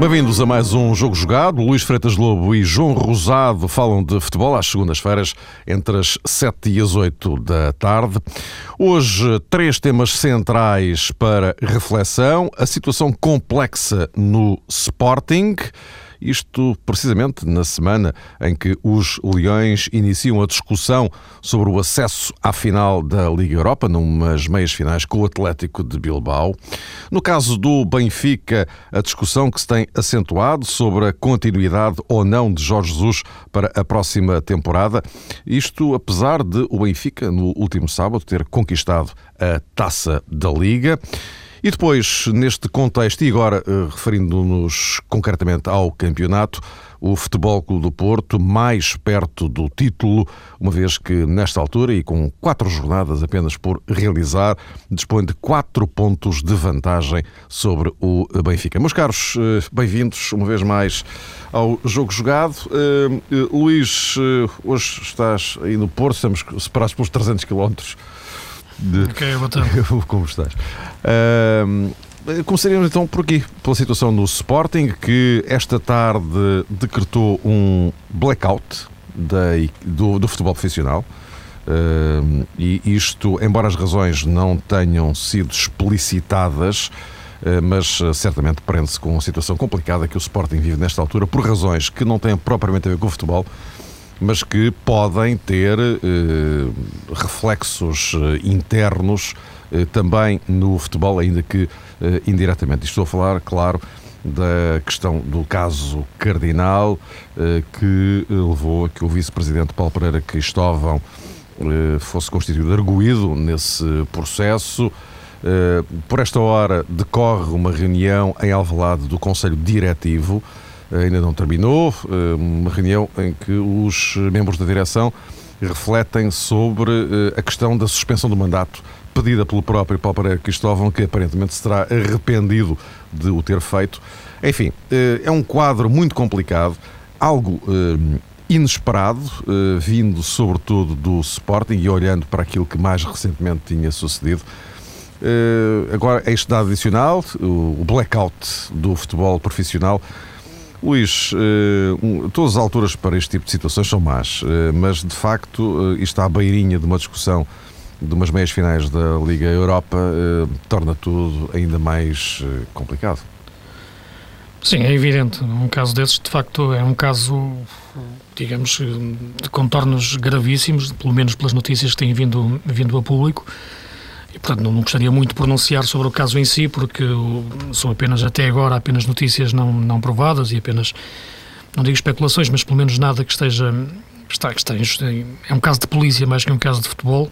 Bem-vindos a mais um Jogo Jogado. Luís Freitas Lobo e João Rosado falam de futebol às segundas-feiras, entre as 7 e as 8 da tarde. Hoje, três temas centrais para reflexão: a situação complexa no Sporting. Isto precisamente na semana em que os Leões iniciam a discussão sobre o acesso à final da Liga Europa, numas meias finais com o Atlético de Bilbao. No caso do Benfica, a discussão que se tem acentuado sobre a continuidade ou não de Jorge Jesus para a próxima temporada. Isto apesar de o Benfica, no último sábado, ter conquistado a taça da Liga. E depois, neste contexto, e agora eh, referindo-nos concretamente ao campeonato, o Futebol Clube do Porto mais perto do título, uma vez que nesta altura e com quatro jornadas apenas por realizar, dispõe de quatro pontos de vantagem sobre o Benfica. Meus caros, eh, bem-vindos uma vez mais ao Jogo Jogado. Uh, Luís, hoje estás aí no Porto, estamos separados pelos 300 quilómetros de ok, boa tarde. como estás. Uh, começaríamos então por aqui, pela situação no Sporting, que esta tarde decretou um blackout da, do, do futebol profissional. Uh, e isto, embora as razões não tenham sido explicitadas, uh, mas uh, certamente prende-se com uma situação complicada que o Sporting vive nesta altura, por razões que não têm propriamente a ver com o futebol, mas que podem ter eh, reflexos eh, internos eh, também no futebol, ainda que indiretamente. Estou a falar, claro, da questão do caso Cardinal, que levou a que o vice-presidente Paulo Pereira Cristóvão fosse constituído arguído nesse processo. Por esta hora decorre uma reunião em Alvalade do Conselho Diretivo ainda não terminou, eh, uma reunião em que os membros da direção refletem sobre eh, a questão da suspensão do mandato pedida pelo próprio Paulo Pereira Cristóvão, que aparentemente se terá arrependido de o ter feito. Enfim, eh, é um quadro muito complicado, algo inesperado, vindo sobretudo do Sporting e olhando para aquilo que mais recentemente tinha sucedido. Agora, este dado adicional, o blackout do futebol profissional, Luís, uh, todas as alturas para este tipo de situações são más, uh, mas de facto uh, isto à beirinha de uma discussão de umas meias finais da Liga Europa torna tudo ainda mais complicado. Sim, é evidente. Um caso desses, de facto, é um caso, digamos, de contornos gravíssimos, pelo menos pelas notícias que têm vindo, vindo a público. E, portanto, não, gostaria muito de pronunciar sobre o caso em si, porque são apenas, até agora, apenas notícias não, não provadas e apenas, não digo especulações, mas pelo menos nada que esteja está, está é um caso de polícia mais que um caso de futebol,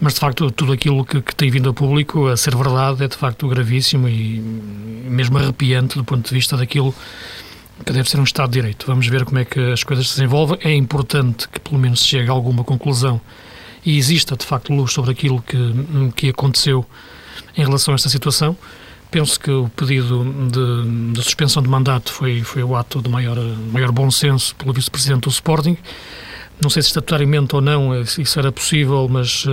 mas de facto tudo aquilo que, que, tem vindo a público a ser verdade é de facto gravíssimo e mesmo arrepiante do ponto de vista daquilo que deve ser um Estado de Direito. Vamos ver como é que as coisas se desenvolvem. É importante que pelo menos se chegue a alguma conclusão e exista de facto luz sobre aquilo que, que aconteceu em relação a esta situação. Penso que o pedido de, de suspensão de mandato foi, foi o ato de maior, maior bom senso pelo vice-presidente do Sporting. Não sei se estatutariamente ou não isso era possível, mas uh,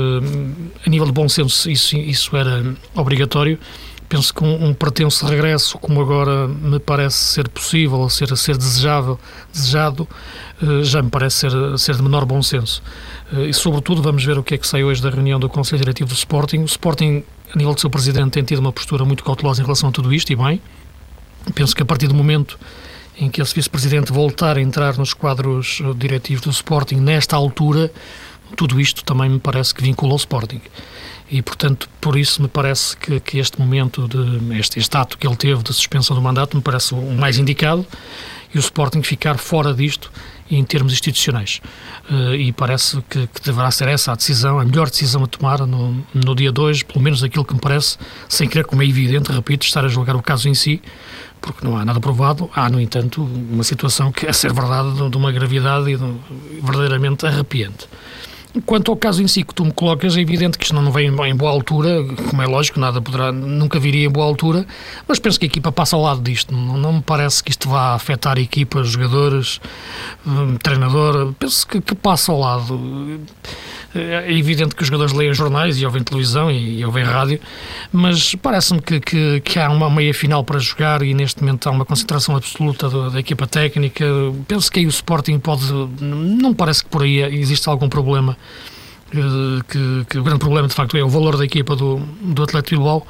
a nível de bom senso isso, isso era obrigatório. Penso que um, um pretenso regresso, como agora me parece ser possível, ser, ser desejável, desejado, uh, já me parece ser, ser de menor bom senso. Uh, e, sobretudo, vamos ver o que é que sai hoje da reunião do Conselho Diretivo do Sporting. O Sporting, a nível do seu presidente, tem tido uma postura muito cautelosa em relação a tudo isto, e bem. Penso que a partir do momento em que esse vice-presidente voltar a entrar nos quadros diretivos do Sporting, nesta altura, tudo isto também me parece que vincula ao Sporting e, portanto, por isso me parece que, que este momento, de, este, este ato que ele teve de suspensão do mandato, me parece o mais indicado e o Sporting ficar fora disto em termos institucionais. Uh, e parece que, que, deverá ser essa a decisão, a melhor decisão a tomar no, no dia 2, pelo menos aquilo que me parece, sem querer, como é evidente, repito, estar a julgar o caso em si, porque não há nada provado. Há, no entanto, uma situação que, a ser verdade, de, de uma gravidade e de, verdadeiramente arrepiante. Quanto ao caso em si que tu me colocas, é evidente que isto não vem em boa altura, como é lógico, nada poderá, nunca viria em boa altura, mas penso que a equipa passa ao lado disto. Não, não me parece que isto vá afetar a equipa, jogadores, um, treinador, penso que, que, passa ao lado. É evidente que os jogadores leem jornais e ouvem televisão e, e ouvem rádio, mas parece-me que, que, que, há uma meia final para jogar e neste momento há uma concentração absoluta da, equipa técnica. Penso que aí o Sporting pode. Não parece que por aí existe algum problema que, que, o grande problema de facto é o valor da equipa do, do Atlético Bilbao.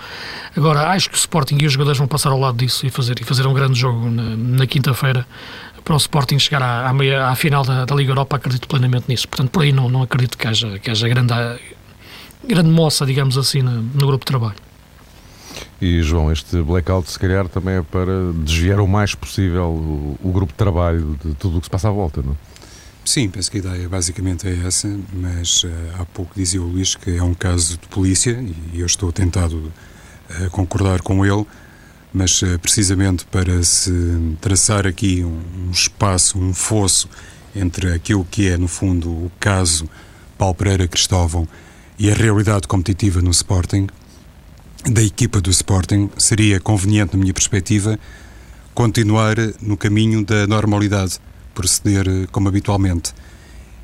Agora, acho que o Sporting e os jogadores vão passar ao lado disso e fazer, e fazer um grande jogo na, na quinta-feira para o Sporting chegar à, à, meia, à final da, da, Liga Europa, acredito plenamente nisso. Portanto, por aí não, não acredito que haja, que haja grande, grande moça, digamos assim, no, no grupo de trabalho. E João, este blackout se calhar também é para desviar o mais possível o, o grupo de trabalho de tudo o que se passa à volta, não? Sim, penso que a ideia basicamente é essa, mas uh, há pouco dizia o Luís que é um caso de polícia e eu estou tentado a concordar com ele, mas uh, precisamente para se traçar aqui um, um, espaço, um fosso entre aquilo que é, no fundo, o caso Paulo Pereira Cristóvão e a realidade competitiva no Sporting, da equipa do Sporting, seria conveniente, na minha perspectiva, continuar no caminho da normalidade proceder eh, como habitualmente.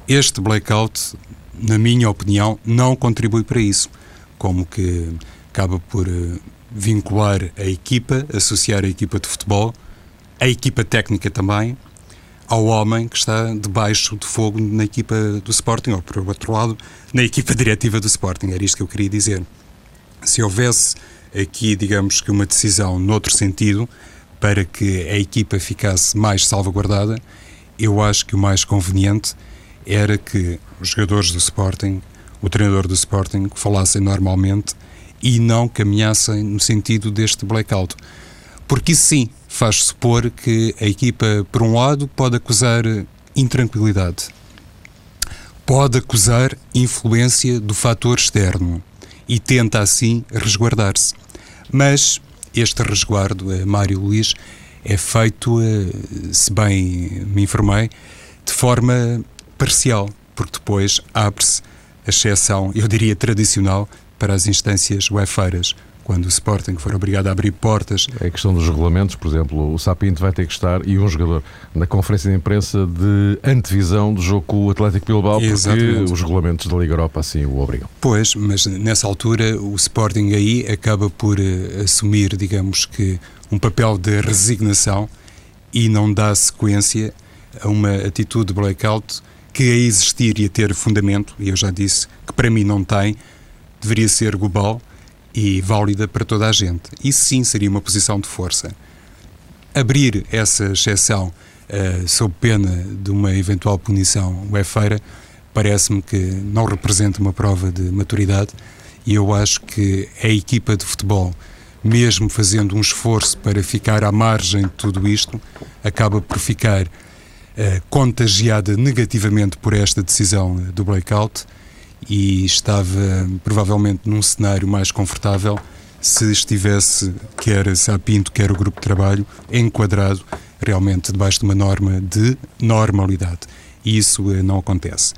Este blackout, na minha opinião, não contribui para isso, como que acaba por uh, vincular a equipa, associar a equipa de futebol, a equipa técnica também, ao homem que está debaixo de fogo na equipa do Sporting, ou por outro lado, na equipa diretiva do Sporting. Era isto que eu queria dizer. Se houvesse aqui, digamos que uma decisão noutro sentido, para que a equipa ficasse mais salvaguardada, eu acho que o mais conveniente era que os jogadores do Sporting, o treinador do Sporting, falassem normalmente e não caminhassem no sentido deste blackout. Porque isso sim faz supor que a equipa, por um lado, pode acusar intranquilidade, pode acusar influência do fator externo e tenta assim resguardar-se. Mas este resguardo, eh, Mário Luís, é feito, eh, se bem me informei, de forma parcial, porque depois abre-se a exceção, eu diria tradicional, para as instâncias uefeiras, quando o Sporting for obrigado a abrir portas. É a questão dos regulamentos, por exemplo, o Sapinto vai ter que estar e um jogador na conferência de imprensa de antevisão do jogo com o Atlético Bilbao, porque Exatamente. os regulamentos da Liga Europa assim o obrigam. Pois, mas nessa altura o Sporting aí acaba por uh, assumir, digamos que, um papel de resignação e não dá sequência a uma atitude de blackout que a existir e a ter fundamento, e eu já disse que para mim não tem, deveria ser global e válida para toda a gente. Isso sim seria uma posição de força. Abrir essa exceção uh, sob pena de uma eventual punição UEFA parece-me que não representa uma prova de maturidade e eu acho que a equipa de futebol mesmo fazendo um esforço para ficar à margem de tudo isto, acaba por ficar uh, contagiada negativamente por esta decisão do blackout e estava provavelmente num cenário mais confortável se estivesse, quer Sapinto, quer o grupo de trabalho, enquadrado realmente debaixo de uma norma de normalidade. E isso uh, não acontece.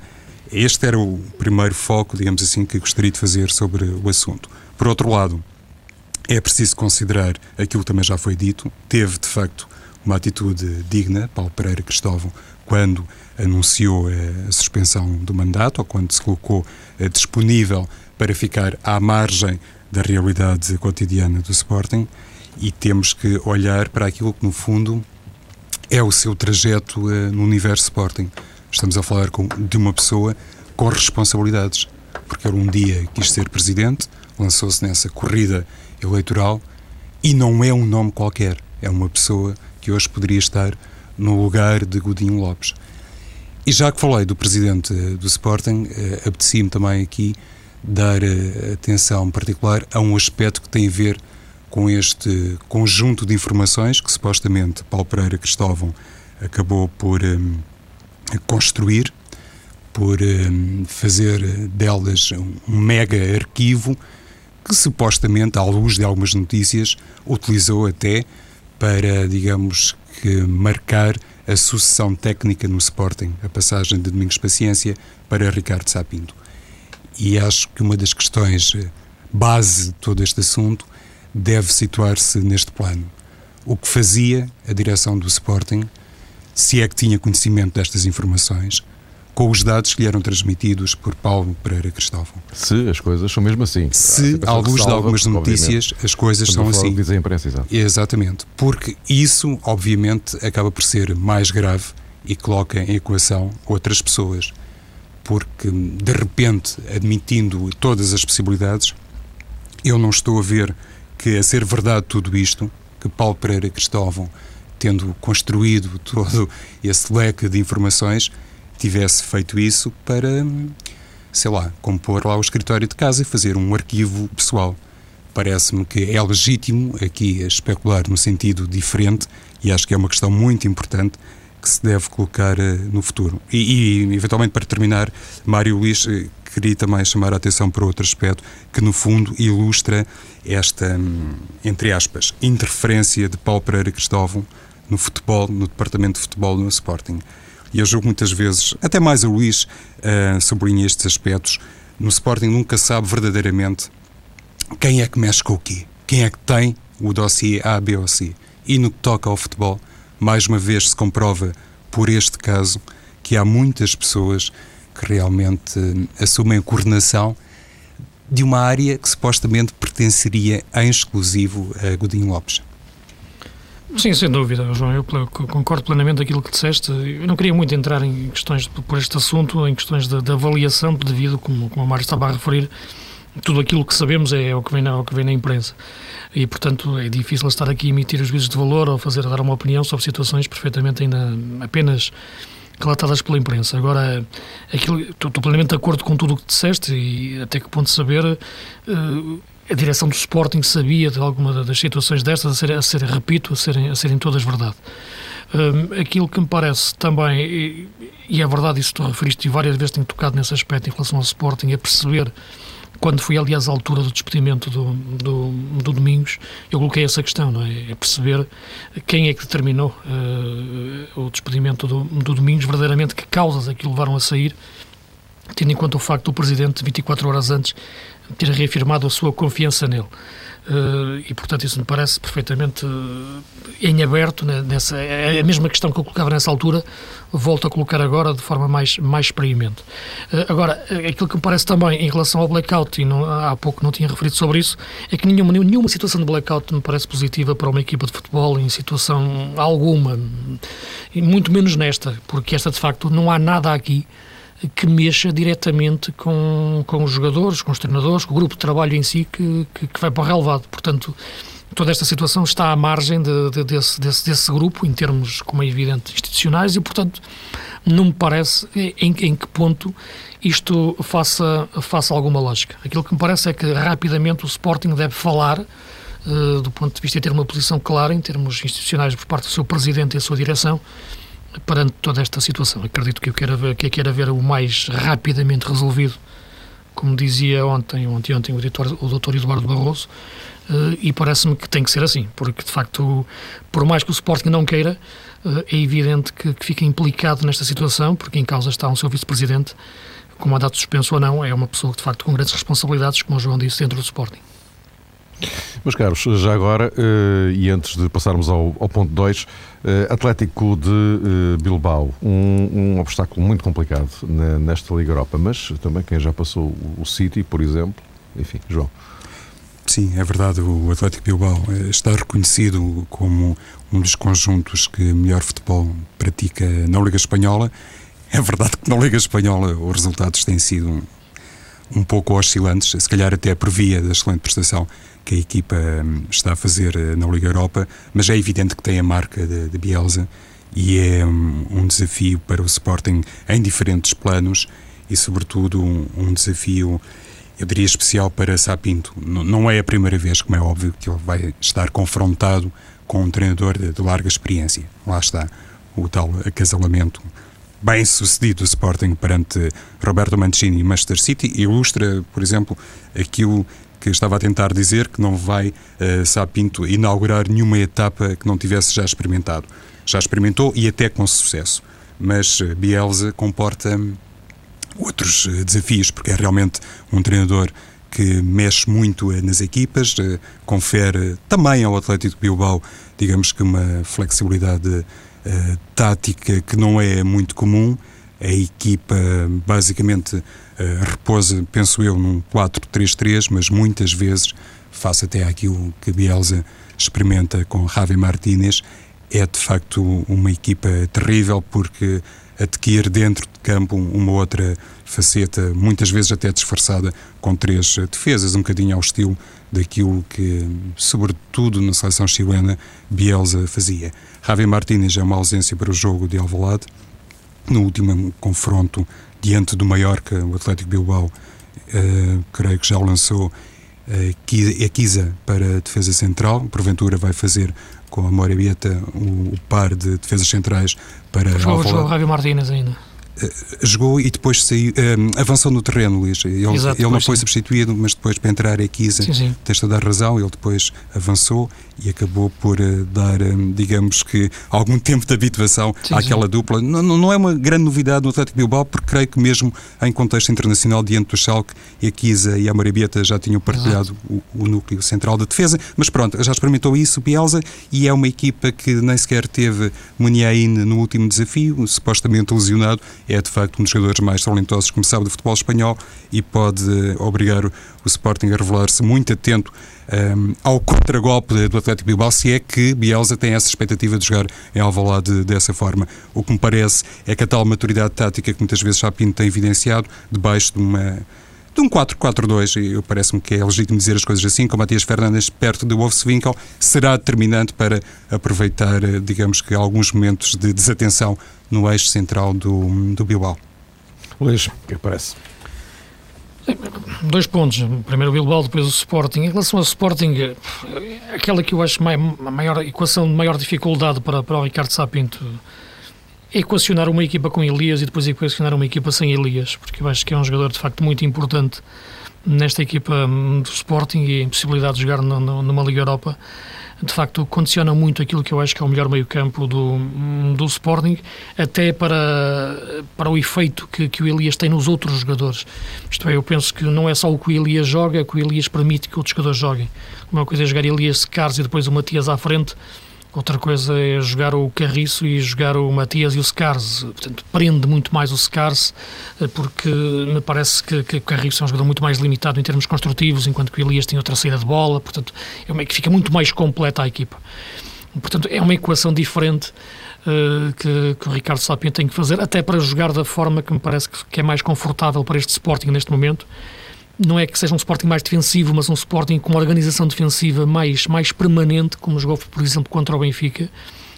Este era o primeiro foco, digamos assim, que gostaria de fazer sobre o assunto. Por outro lado, é preciso considerar aquilo que também já foi dito. Teve, de facto, uma atitude digna, Paulo Pereira Cristóvão, quando anunciou a suspensão do mandato ou quando se colocou eh, disponível para ficar à margem da realidade cotidiana do Sporting e temos que olhar para aquilo que, no fundo, é o seu trajeto eh, no universo Sporting. Estamos a falar com, de uma pessoa com responsabilidades, porque ele um dia quis ser presidente, lançou-se nessa corrida eleitoral e não é um nome qualquer, é uma pessoa que hoje poderia estar no lugar de Godinho Lopes. E já que falei do presidente do Sporting, eh, apetecia-me também aqui dar eh, atenção particular a um aspecto que tem a ver com este conjunto de informações que supostamente Paulo Pereira Cristóvão acabou por construir, por fazer delas um mega arquivo que supostamente, à luz de algumas notícias, utilizou até para, digamos que, marcar a sucessão técnica no Sporting, a passagem de Domingos Paciência para Ricardo Sapinto. E acho que uma das questões eh, base de todo este assunto deve situar-se neste plano. O que fazia a direção do Sporting, se é que tinha conhecimento destas informações, com os dados que lhe eram transmitidos por Paulo Pereira Cristóvão. Se as coisas são mesmo assim. Se, à luz de algumas notícias, as coisas são assim. Diz a imprensa, exato. Exatamente. Porque isso, obviamente, acaba por ser mais grave e coloca em equação outras pessoas. Porque, de repente, admitindo todas as possibilidades, eu não estou a ver que, a ser verdade tudo isto, que Paulo Pereira Cristóvão, tendo construído todo esse leque de informações, tivesse feito isso para, sei lá, compor lá o escritório de casa e fazer um arquivo pessoal. Parece-me que é legítimo aqui especular no sentido diferente e acho que é uma questão muito importante que se deve colocar uh, no futuro. E, e, eventualmente, para terminar, Mário Luís, uh, queria também chamar a atenção para outro aspecto que, no fundo, ilustra esta, um, entre aspas, interferência de Paulo Pereira Cristóvão no futebol, no departamento de futebol no Sporting. E eu julgo muitas vezes, até mais o Luís uh, estes aspectos, no Sporting nunca sabe verdadeiramente quem é que mexe com o quê, quem é que tem o dossiê A, B ou C. E no que toca ao futebol, mais uma vez se comprova por este caso que há muitas pessoas que realmente eh, assumem a coordenação de uma área que supostamente pertenceria em exclusivo a Godinho Lopes. Sim, sem dúvida, João. Eu concordo plenamente aquilo que disseste. Eu não queria muito entrar em questões por este assunto, em questões de, de avaliação, devido, como, como a Mário estava a referir, tudo aquilo que sabemos é o que vem na, o que vem na imprensa. E, portanto, é difícil estar aqui a emitir os juízos de valor ou fazer, dar uma opinião sobre situações perfeitamente ainda apenas relatadas pela imprensa. Agora, aquilo, estou, plenamente de acordo com tudo o que disseste e até que ponto saber uh, a direção do Sporting sabia de alguma das situações destas a ser, a ser repito, a serem, a serem todas verdade. Um, aquilo que me parece também, e, e é verdade, isso tu referiste e várias vezes tenho tocado nesse aspecto em relação ao Sporting, é perceber quando foi, aliás, a altura do despedimento do, do, do Domingos, eu coloquei essa questão, não é? é perceber quem é que determinou uh, o despedimento do, do Domingos, verdadeiramente que causas é que o levaram a sair, tendo em conta o facto do Presidente, 24 horas antes, ter reafirmado a sua confiança nele. Uh, e, portanto, isso me parece perfeitamente uh, em aberto. Né, nessa, é a mesma questão que eu colocava nessa altura, volto a colocar agora de forma mais, mais experimente. Uh, agora, aquilo que me parece também em relação ao blackout, e não, há pouco não tinha referido sobre isso, é que nenhuma, nenhuma situação de blackout me parece positiva para uma equipa de futebol, em situação alguma, e muito menos nesta, porque esta de facto não há nada aqui que mexa diretamente com, com os jogadores, com os treinadores, com o grupo de trabalho em si que, que, que vai para o relevado. Portanto, toda esta situação está à margem de, de, desse, desse, desse, grupo, em termos, como é evidente, institucionais, e, portanto, não me parece em, em que ponto isto faça, faça alguma lógica. Aquilo que me parece é que rapidamente o Sporting deve falar, uh, do ponto de vista de ter uma posição clara em termos institucionais por parte do seu presidente e da sua direção, perante toda esta situação. Acredito que eu quero ver, que eu ver o mais rapidamente resolvido, como dizia ontem, ontem, ontem o, doutor, o doutor Eduardo Barroso, uh, e parece-me que tem que ser assim, porque de facto, por mais que o Sporting não queira, uh, é evidente que, que, fica implicado nesta situação, porque em causa está um seu vice-presidente, com mandato suspenso ou não, é uma pessoa que de facto com grandes responsabilidades, como o João disse, dentro do Sporting. Meus caros, já agora, uh, e antes de passarmos ao, ao ponto 2, uh, eh, Atlético de uh, Bilbao, um, um, obstáculo muito complicado nesta Liga Europa, mas também quem já passou o City, por exemplo, enfim, João. Sim, é verdade, o Atlético Bilbao está reconhecido como um dos conjuntos que melhor futebol pratica na Liga Espanhola. É verdade que na Liga Espanhola os resultados têm sido um, pouco oscilantes, se calhar até por via da excelente prestação que a equipa hum, está a fazer eh, na Liga Europa, mas é evidente que tem a marca de, de Bielsa e é um, um, desafio para o Sporting em diferentes planos e, sobretudo, um, um desafio, eu diria, especial para Sapinto. Não é a primeira vez, como é óbvio, que ele vai estar confrontado com um treinador de, de larga experiência. Lá está o tal acasalamento bem sucedido do Sporting perante Roberto Mancini e Manchester City ilustra, por exemplo, aquilo que estava a tentar dizer que não vai uh, Sapinto inaugurar nenhuma etapa que não tivesse já experimentado. Já experimentou e até com sucesso. Mas uh, Bielsa comporta hum, outros uh, desafios, porque é realmente um treinador que mexe muito nas equipas, confere também ao Atlético Bilbao, digamos que uma flexibilidade tática que não é muito comum, A equipa basicamente uh, repousa, penso eu, num 4-3-3, mas muitas vezes, face até àquilo que Bielsa experimenta com Javi Martínez, é de facto uma equipa terrível porque adquire dentro de campo uma outra faceta, muitas vezes até disfarçada, com três defesas, um bocadinho ao estilo daquilo que, sobretudo na seleção chilena, Bielsa fazia. Javi Martínez é uma ausência para o jogo de Alvalade. No último confronto diante do Mallorca, o Atlético Bilbao, uh, creio que já lançou a Kiza para a defesa central. Porventura vai fazer com a Morebieta o, o par de defesas centrais para Jogou, jogou Javi Martínez ainda. Eh, jogou e depois saiu, um, eh, avançou no terreno, Luís. Ele, Exato, ele não foi sim. substituído, mas depois para entrar a Kisa, tens toda a razão, ele depois avançou e acabou por uh, dar, um, digamos que, algum tempo de habituação sim, àquela dupla. Não, não é uma grande novidade no Atlético Bilbao, porque creio que mesmo em contexto internacional, diante do Schalke, a Kisa e a Morebieta já tinham partilhado o, o, núcleo central da defesa, mas pronto, já experimentou isso, Bielsa, e é uma equipa que nem sequer teve Muniain no último desafio, supostamente lesionado, é de facto um dos jogadores mais talentosos, como sabe, do futebol espanhol e pode obrigar o, Sporting a revelar-se muito atento um, ao contragolpe do Atlético Bilbao, se é que Bielsa tem essa expectativa de jogar em Alvalade dessa forma. O que me parece é que a tal maturidade tática que muitas vezes Chapinto tem evidenciado, debaixo de uma de um 4-4-2, e parece-me que é legítimo dizer as coisas assim, com Matias Fernandes perto do Wolfswinkel, será determinante para aproveitar, eh, digamos que, alguns momentos de desatenção no eixo central do, do Bilbao. Luís, o que é parece? Dois pontos. Primeiro o Bilbao, depois o Sporting. Em relação ao Sporting, eh, aquela que eu acho a maior equação de maior dificuldade para, para o Ricardo Sapinto equacionar uma equipa com Elias e depois equacionar uma equipa sem Elias, porque eu acho que é um jogador de facto muito importante nesta equipa hum, do Sporting e a impossibilidade de jogar numa Liga Europa de facto condiciona muito aquilo que eu acho que é o melhor meio-campo do, hum, do Sporting, até para, para o efeito que, que o Elias tem nos outros jogadores. Isto é, eu penso que não é só o que o Elias joga, é que o Elias permite que outros jogadores joguem. Uma coisa é jogar Elias Cars e depois o Matias à frente, Outra coisa é jogar o Carriço e jogar o Matias e o Scars. Portanto, prende muito mais o Scars, eh, porque me parece que, que o Carriço é um jogador muito mais limitado em termos construtivos, enquanto que o Elias tem outra saída de bola. Portanto, é uma que fica muito mais completa a equipa. Portanto, é uma equação diferente uh, que, que, o Ricardo Sapien tem que fazer, até para jogar da forma que me parece que, que é mais confortável para este Sporting neste momento não é que seja um Sporting mais defensivo, mas um Sporting com uma organização defensiva mais, mais permanente, como jogou, por exemplo, contra o Benfica.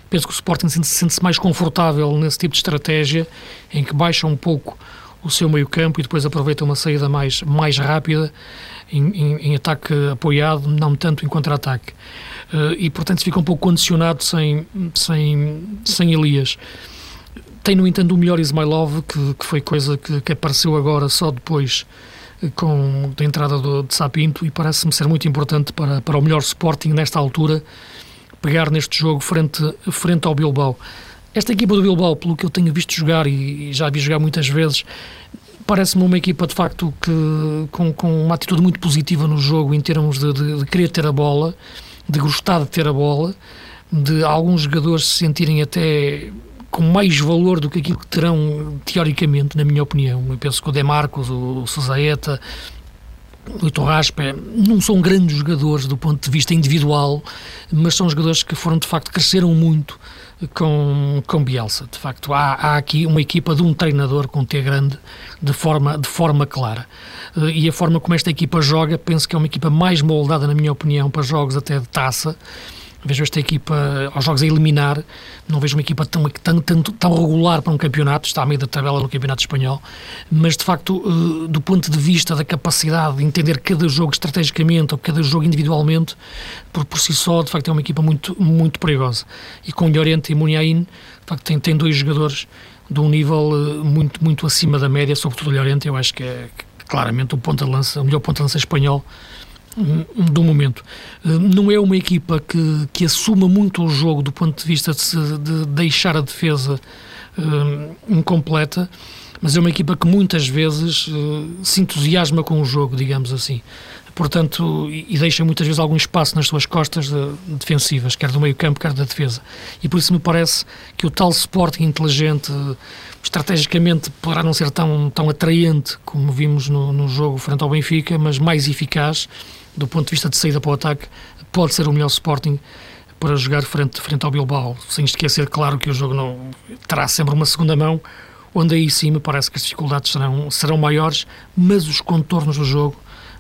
Penso que o Sporting sente-se sente mais confortável nesse tipo de estratégia, em que baixa um pouco o seu meio-campo e depois aproveita uma saída mais, mais rápida em, em, em ataque apoiado, não tanto em contra-ataque. Uh, e, portanto, fica um pouco condicionado sem, sem, sem Elias. Tem, no entanto, o melhor Ismailov, que, que foi coisa que, que apareceu agora só depois com a entrada do, de Sapinto e parece-me ser muito importante para, para o melhor Sporting nesta altura pegar neste jogo frente, frente ao Bilbao. Esta equipa do Bilbao, pelo que eu tenho visto jogar e, e já vi jogar muitas vezes, parece-me uma equipa de facto que com, com uma atitude muito positiva no jogo em termos de, de, de querer ter a bola, de gostar de ter a bola, de alguns jogadores se sentirem até com mais valor do que aquilo que terão teoricamente, na minha opinião. Eu penso que o Demarcos, o Suzaeta, o Itorraspa não são grandes jogadores do ponto de vista individual, mas são jogadores que foram de facto cresceram muito com, com Bielsa. De facto, há, há aqui uma equipa de um treinador com T grande de forma, de forma clara. Eh, e a forma como esta equipa joga, penso que é uma equipa mais moldada, na minha opinião, para jogos até de taça Vejo esta equipa aos jogos a eliminar, não vejo uma equipa tão, tão, tão, tão regular para um campeonato, está à meio da tabela no Campeonato Espanhol, mas de facto, eh, do ponto de vista da capacidade de entender cada jogo estrategicamente ou cada jogo individualmente, por, por si só, de facto, é uma equipa muito, muito perigosa. E com Llorente e Muniain, de facto, tem, tem dois jogadores de um nível eh, muito, muito acima da média, sobretudo o Llorente, eu acho que é claramente o de lança, o melhor ponta de lança espanhol do momento. Eh, não é uma equipa que, que assuma muito o jogo do ponto de vista de, se, de deixar a defesa uh, incompleta, mas é uma equipa que muitas vezes uh, se entusiasma com o jogo, digamos assim. portanto, e, deixa muitas vezes algum espaço nas suas costas de, defensivas, quer do meio campo, quer da defesa. E por isso me parece que o tal Sporting inteligente, estrategicamente, poderá não ser tão, tão atraente como vimos no, no jogo frente ao Benfica, mas mais eficaz do ponto de vista de saída para o ataque, pode ser o melhor Sporting para jogar frente, frente ao Bilbao, sem esquecer, claro, que o jogo não terá sempre uma segunda mão, onde aí sim me parece que as dificuldades serão, serão maiores, mas os contornos do jogo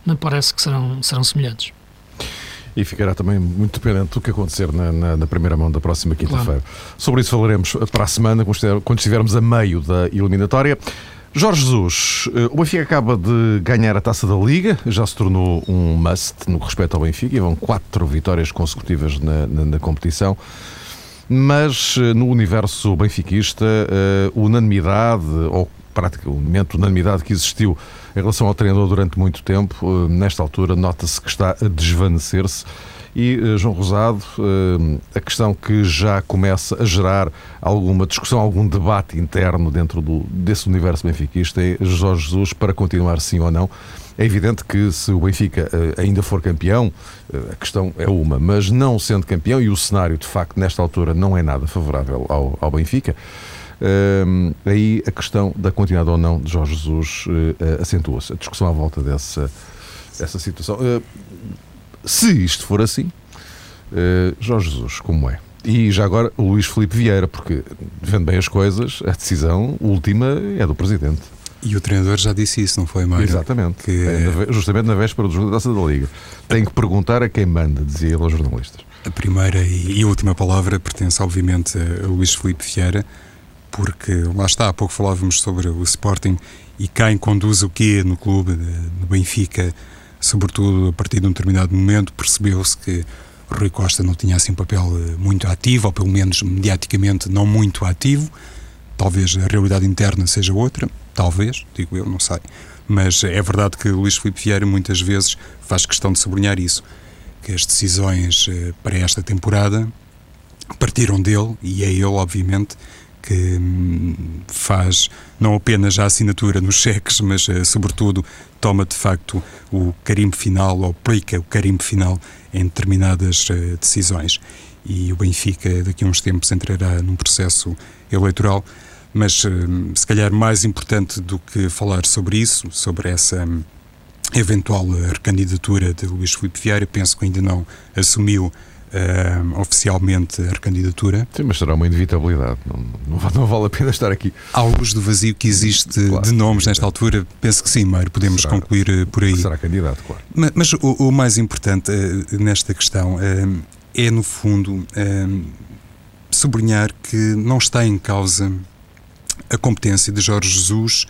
me parece que serão, serão semelhantes. E ficará também muito dependente do que acontecer na, na, na primeira mão da próxima quinta-feira. Claro. Sobre isso falaremos para a semana, quando estivermos a meio da eliminatória. Jorge Jesus, eh, o Benfica acaba de ganhar a taça da Liga, já se tornou um must no respeito ao Benfica, e vão quatro vitórias consecutivas na, na, na competição. Mas eh, no universo benfiquista, uh, unanimidade, ou praticamente unanimidade que existiu em relação ao treinador durante muito tempo, nesta altura nota-se que está a desvanecer-se. E, uh, João Rosado, a questão que já começa a gerar alguma discussão, algum debate interno dentro do, desse universo benfiquista é Jorge Jesus para continuar sim ou não é evidente que se o Benfica uh, ainda for campeão, uh, a questão é uma, mas não sendo campeão, e o cenário de facto nesta altura não é nada favorável ao, ao Benfica, uh, aí a questão da continuidade ou não de Jorge Jesus acentua-se. A discussão à volta dessa, dessa situação. Se isto for assim, Jorge Jesus, como é? E já agora o Luís Felipe Vieira, porque vendo bem as coisas, a decisão última é do Presidente. E o treinador já disse isso, não foi, Mário? Exatamente. Que... É, justamente na véspera do jogo da Taça da Liga. Tem que perguntar a quem manda, dizia ele aos jornalistas. A primeira e última palavra pertence, obviamente, a Luís Felipe Vieira, porque lá está, há pouco falávamos sobre o Sporting e quem conduz o quê no clube, no Benfica, sobretudo a partir de um determinado momento, percebeu-se que Rui Costa não tinha assim um papel eh, muito ativo, ou pelo menos mediaticamente não muito ativo. Talvez a realidade interna seja outra, Talvez, digo eu, não sei. Mas é verdade que Luís Filipe Vieira muitas vezes faz questão de sublinhar isso, que as decisões eh, para esta temporada partiram dele, e é ele, obviamente, que hum, faz não apenas a assinatura nos cheques, mas eh, sobretudo toma de facto o carimbo final, ou aplica o carimbo final em determinadas eh, decisões. E o Benfica daqui a uns tempos entrará num processo eleitoral mas hum, se calhar mais importante do que falar sobre isso, sobre essa hum, eventual recandidatura de Luís Filipe Vieira, penso que ainda não assumiu uh, oficialmente a recandidatura. Sim, mas será uma inevitabilidade, não, não, não, vale a pena estar aqui. À luz do vazio que existe claro, de nomes nesta altura, penso que sim, Mário, podemos será, concluir uh, por aí. Será candidato, claro. Mas, mas o, o, mais importante uh, nesta questão é, no fundo, sublinhar que não está em causa a competência de Jorge Jesus,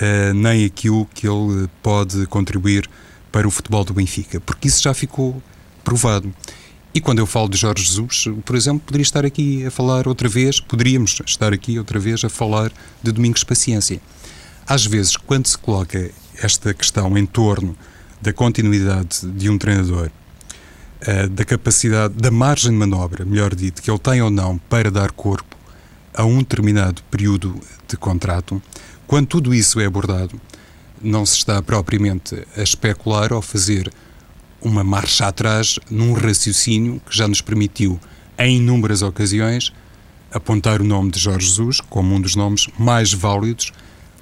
uh, nem aquilo que ele pode contribuir para o futebol do Benfica, porque isso já ficou provado. E quando eu falo de Jorge Jesus, por exemplo, poderia estar aqui a falar outra vez, poderíamos estar aqui outra vez a falar de Domingos Paciência. Às vezes, quando se coloca esta questão em torno da continuidade de um treinador, uh, da capacidade, da margem de manobra, melhor dito, que ele tem ou não para dar corpo a um determinado período de contrato, quando tudo isso é abordado, não se está propriamente a especular ou fazer uma marcha atrás num raciocínio que já nos permitiu, em inúmeras ocasiões, apontar o nome de Jorge Jesus como um dos nomes mais válidos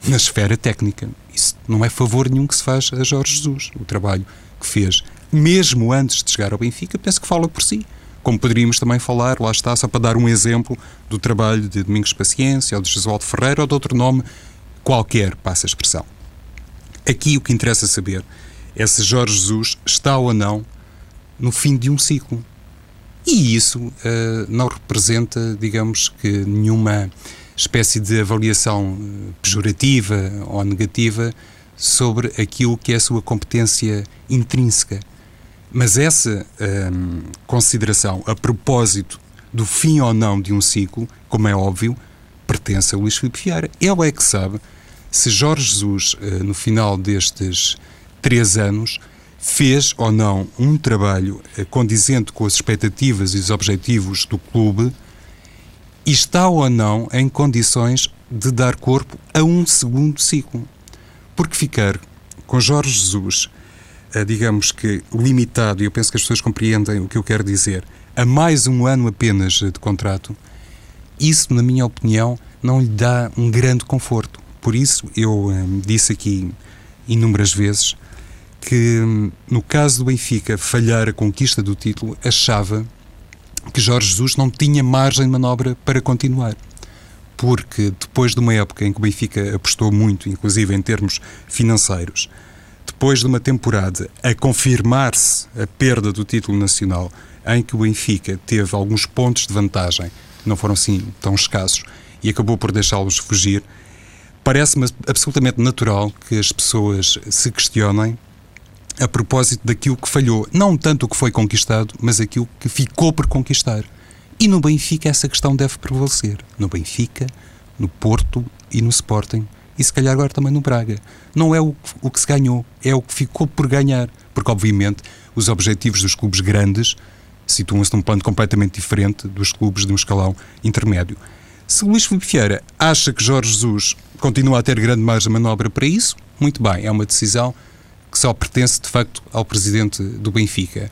na esfera técnica. Isso não é favor nenhum que se faz a Jorge Jesus. O trabalho que fez, mesmo antes de chegar ao Benfica, penso que fala por si como poderíamos também falar, lá está, só para dar um exemplo do trabalho de Domingos Paciência, ou de Josualdo Ferreira, ou de outro nome qualquer, passa a expressão. Aqui o que interessa saber é se Jorge Jesus está ou não no fim de um ciclo. E isso uh, não representa, digamos que, nenhuma espécie de avaliação eh, pejorativa ou negativa sobre aquilo que é a sua competência intrínseca. Mas essa hum, consideração a propósito do fim ou não de um ciclo, como é óbvio, pertence a Luís Filipe Vieira. Ele é que sabe se Jorge Jesus, uh, no final destes três anos, fez ou não um trabalho uh, condizente com as expectativas e os objetivos do clube e está ou não em condições de dar corpo a um segundo ciclo. Porque ficar com Jorge Jesus digamos que limitado, e eu penso que as pessoas compreendem o que eu quero dizer, a mais um ano apenas de contrato, isso, na minha opinião, não lhe dá um grande conforto. Por isso, eu hum, disse aqui inúmeras vezes que, no caso do Benfica falhar a conquista do título, achava que Jorge Jesus não tinha margem de manobra para continuar. Porque depois de uma época em que o Benfica apostou muito, inclusive em termos financeiros, depois de uma temporada a confirmar-se a perda do título nacional, em que o Benfica teve alguns pontos de vantagem, não foram assim tão escassos, e acabou por deixá-los fugir, parece-me absolutamente natural que as pessoas se questionem a propósito daquilo que falhou. Não tanto o que foi conquistado, mas aquilo que ficou por conquistar. E no Benfica essa questão deve prevalecer. No Benfica, no Porto e no Sporting. E se calhar agora também no Braga. Não é o, o que se ganhou, é o que ficou por ganhar. Porque, obviamente, os objetivos dos clubes grandes situam-se num plano completamente diferente dos clubes de um escalão intermédio. Se Luís Filipe Vieira acha que Jorge Jesus continua a ter grande margem de manobra para isso, muito bem, é uma decisão que só pertence de facto ao presidente do Benfica.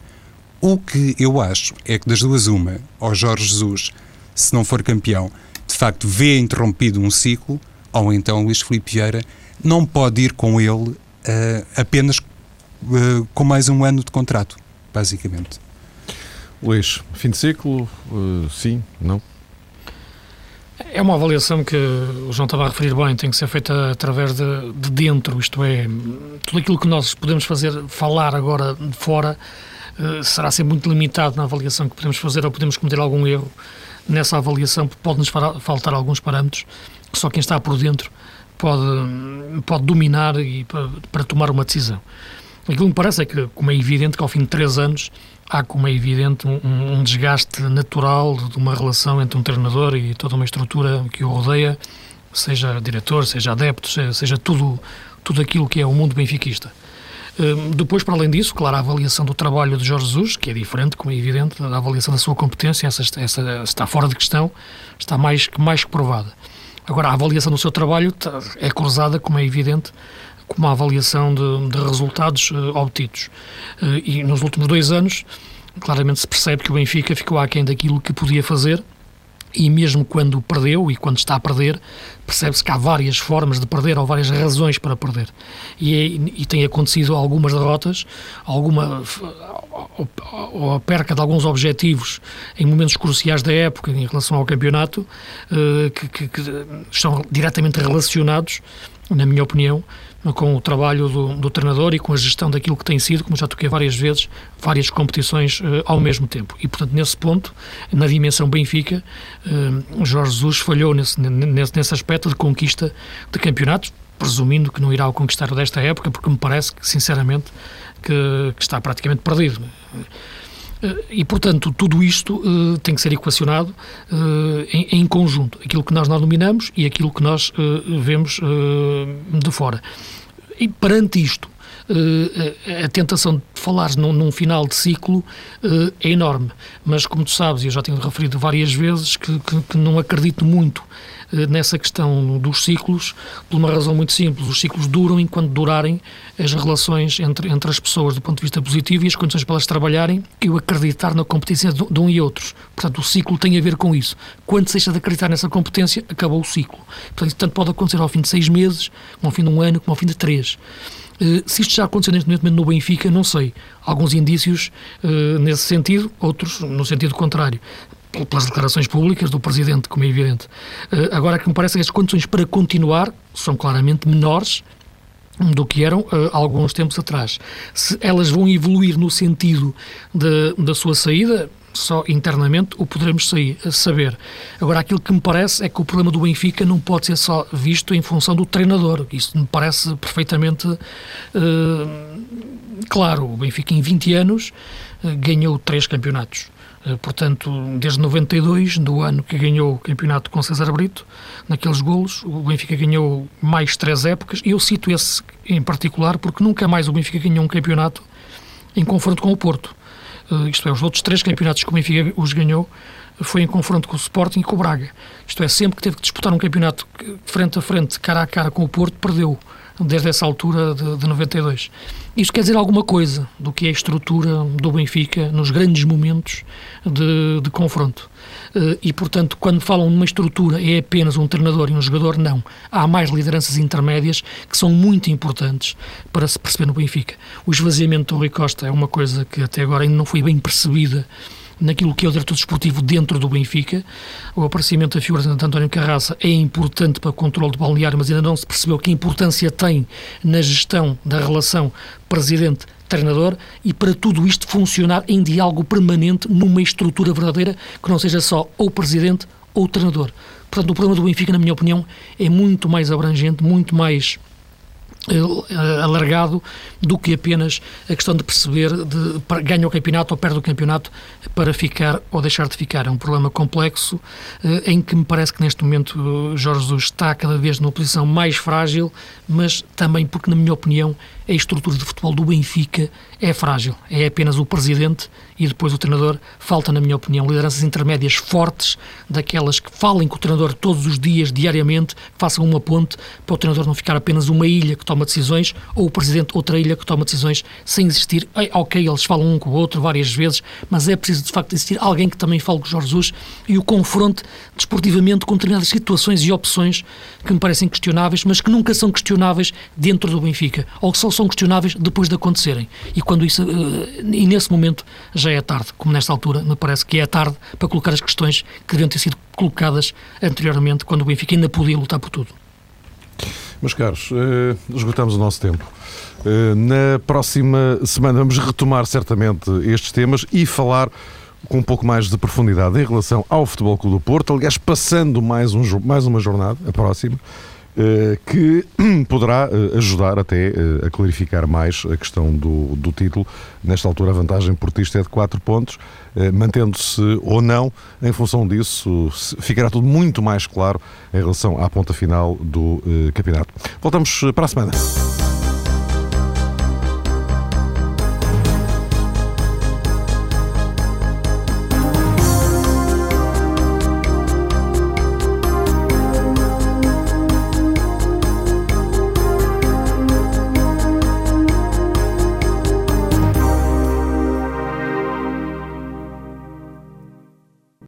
O que eu acho é que das duas uma, ou Jorge Jesus, se não for campeão, de facto vê interrompido um ciclo, ou então Luís Filipe Vieira não pode ir com ele uh, apenas uh, com mais um ano de contrato, basicamente. Luís, fim de ciclo, uh, sim, não? É uma avaliação que o João estava a referir bem, tem que ser feita através de, de dentro, isto é, tudo aquilo que nós podemos fazer, falar agora de fora, uh, será sempre muito limitado na avaliação que podemos fazer ou podemos cometer algum erro nessa avaliação, pode-nos faltar alguns parâmetros que só quem está por dentro pode, pode dominar e para, para tomar uma decisão. Aquilo que me parece é que, como é evidente, que ao fim de três anos há, como é evidente, um, um, desgaste natural de uma relação entre um treinador e toda uma estrutura que o rodeia, seja diretor, seja adeptos, seja, seja tudo, tudo aquilo que é o mundo benfiquista. Uh, depois, para além disso, claro, a avaliação do trabalho de Jorge Jesus, que é diferente, como é evidente, a avaliação da sua competência, essa, essa está fora de questão, está mais mais que provada. Agora, a avaliação do seu trabalho é cruzada, como é evidente, com uma avaliação de, de resultados uh, obtidos. Uh, e nos últimos dois anos, claramente se percebe que o Benfica ficou aquém daquilo que podia fazer e mesmo quando perdeu e quando está a perder, percebe-se que há várias formas de perder ou várias razões para perder. E, é, e tem acontecido algumas derrotas, alguma ou a perca de alguns objetivos em momentos cruciais da época em relação ao campeonato, uh, que, que, que estão diretamente relacionados, na minha opinião, com o trabalho do, do, treinador e com a gestão daquilo que tem sido, como já toquei várias vezes, várias competições uh, ao mesmo tempo. E, portanto, nesse ponto, na dimensão Benfica, uh, Jorge Jesus falhou nesse, nesse, nesse aspecto de conquista de campeonatos, presumindo que não irá o conquistar desta época, porque me parece, que, sinceramente, que, que está praticamente perdido. E, portanto, tudo isto uh, tem que ser equacionado uh, em, em, conjunto. Aquilo que nós não dominamos e aquilo que nós uh, vemos de fora. E perante isto, a tentação de falar num, num final de ciclo é enorme. Mas, como tu sabes, e eu já tenho referido várias vezes, que, que, que não acredito muito eh, nessa questão dos ciclos, por uma razão muito simples. Os ciclos duram enquanto durarem as relações entre, entre as pessoas do ponto de vista positivo e as condições para elas trabalharem e o acreditar na competência de, de um e outros. Portanto, o ciclo tem a ver com isso. Quando se deixa de acreditar nessa competência, acabou o ciclo. Portanto, tanto pode acontecer ao fim de seis meses, como ao fim de um ano, como ao fim de três. Uh, se isto já aconteceu neste momento no Benfica, não sei. Alguns indícios uh, nesse sentido, outros no sentido contrário pelas declarações públicas do Presidente, como é evidente. Eh, agora, que me parece que as condições para continuar são claramente menores do que eram uh, alguns tempos atrás. Se elas vão evoluir no sentido de, da sua saída, só internamente o poderemos sair, saber. Agora, aquilo que me parece é que o problema do Benfica não pode ser só visto em função do treinador. Isso me parece perfeitamente uh, claro. O Benfica, em 20 anos, uh, ganhou três campeonatos. Eh, portanto, desde 92, do ano que ganhou o campeonato com César Brito, naqueles golos, o Benfica ganhou mais três épocas, eu cito esse em particular porque nunca mais o Benfica ganhou um campeonato em confronto com o Porto. Uh, isto é, os outros três campeonatos que o Benfica os ganhou foi em confronto com o Sporting e com o Braga. Isto é, sempre que teve que disputar um campeonato frente a frente, cara a cara com o Porto, perdeu. Desde essa altura de, de 92. Isto quer dizer alguma coisa do que é a estrutura do Benfica nos grandes momentos de, de confronto. Eh, e, portanto, quando falam numa estrutura é apenas um treinador e um jogador, não. Há mais lideranças intermédias que são muito importantes para se perceber no Benfica. O esvaziamento do Rui Costa é uma coisa que até agora ainda não foi bem percebida naquilo que é o diretor desportivo dentro do Benfica. O aparecimento da figura de António Carraça é importante para o controle do balneário, mas ainda não se percebeu que importância tem na gestão da relação presidente treinador e para tudo isto funcionar em diálogo permanente numa estrutura verdadeira que não seja só ou presidente ou treinador. Portanto, o problema do Benfica, na minha opinião, é muito mais abrangente, muito mais alargado do que apenas a questão de perceber de ganha o campeonato ou perde o campeonato para ficar ou deixar de ficar. É um problema complexo eh, em que me parece que neste momento eh, Jorge Jesus está cada vez numa posição mais frágil, mas também porque, na minha opinião, a estrutura de futebol do Benfica é frágil. É apenas o presidente e depois o treinador. Falta, na minha opinião, lideranças intermédias fortes, daquelas que falem com o treinador todos os dias, diariamente, façam uma ponte para o treinador não ficar apenas uma ilha que toma decisões ou o presidente outra ilha que toma decisões sem existir. Ok, eles falam um com o outro várias vezes, mas é preciso de facto existir alguém que também fale com o Jorge Jesus e o confronte desportivamente com determinadas situações e opções que me parecem questionáveis, mas que nunca são questionáveis dentro do Benfica, ou que só são questionáveis depois de acontecerem. E quando isso eh, e nesse momento já é tarde, como nesta altura me parece que é tarde para colocar as questões que deviam ter sido colocadas anteriormente, quando o Benfica ainda podia lutar por tudo. Meus caros, eh, esgotamos o nosso tempo. Eh, na próxima semana vamos retomar certamente estes temas e falar com um pouco mais de profundidade em relação ao Futebol Clube do Porto, aliás, passando mais, um, mais uma jornada, a próxima, que poderá eh, ajudar até eh, a clarificar mais a questão do, do título. Nesta altura, a vantagem portista é de 4 pontos, mantendo-se ou não, em função disso, ficará tudo muito mais claro em relação à ponta final do campeonato. Voltamos para a semana.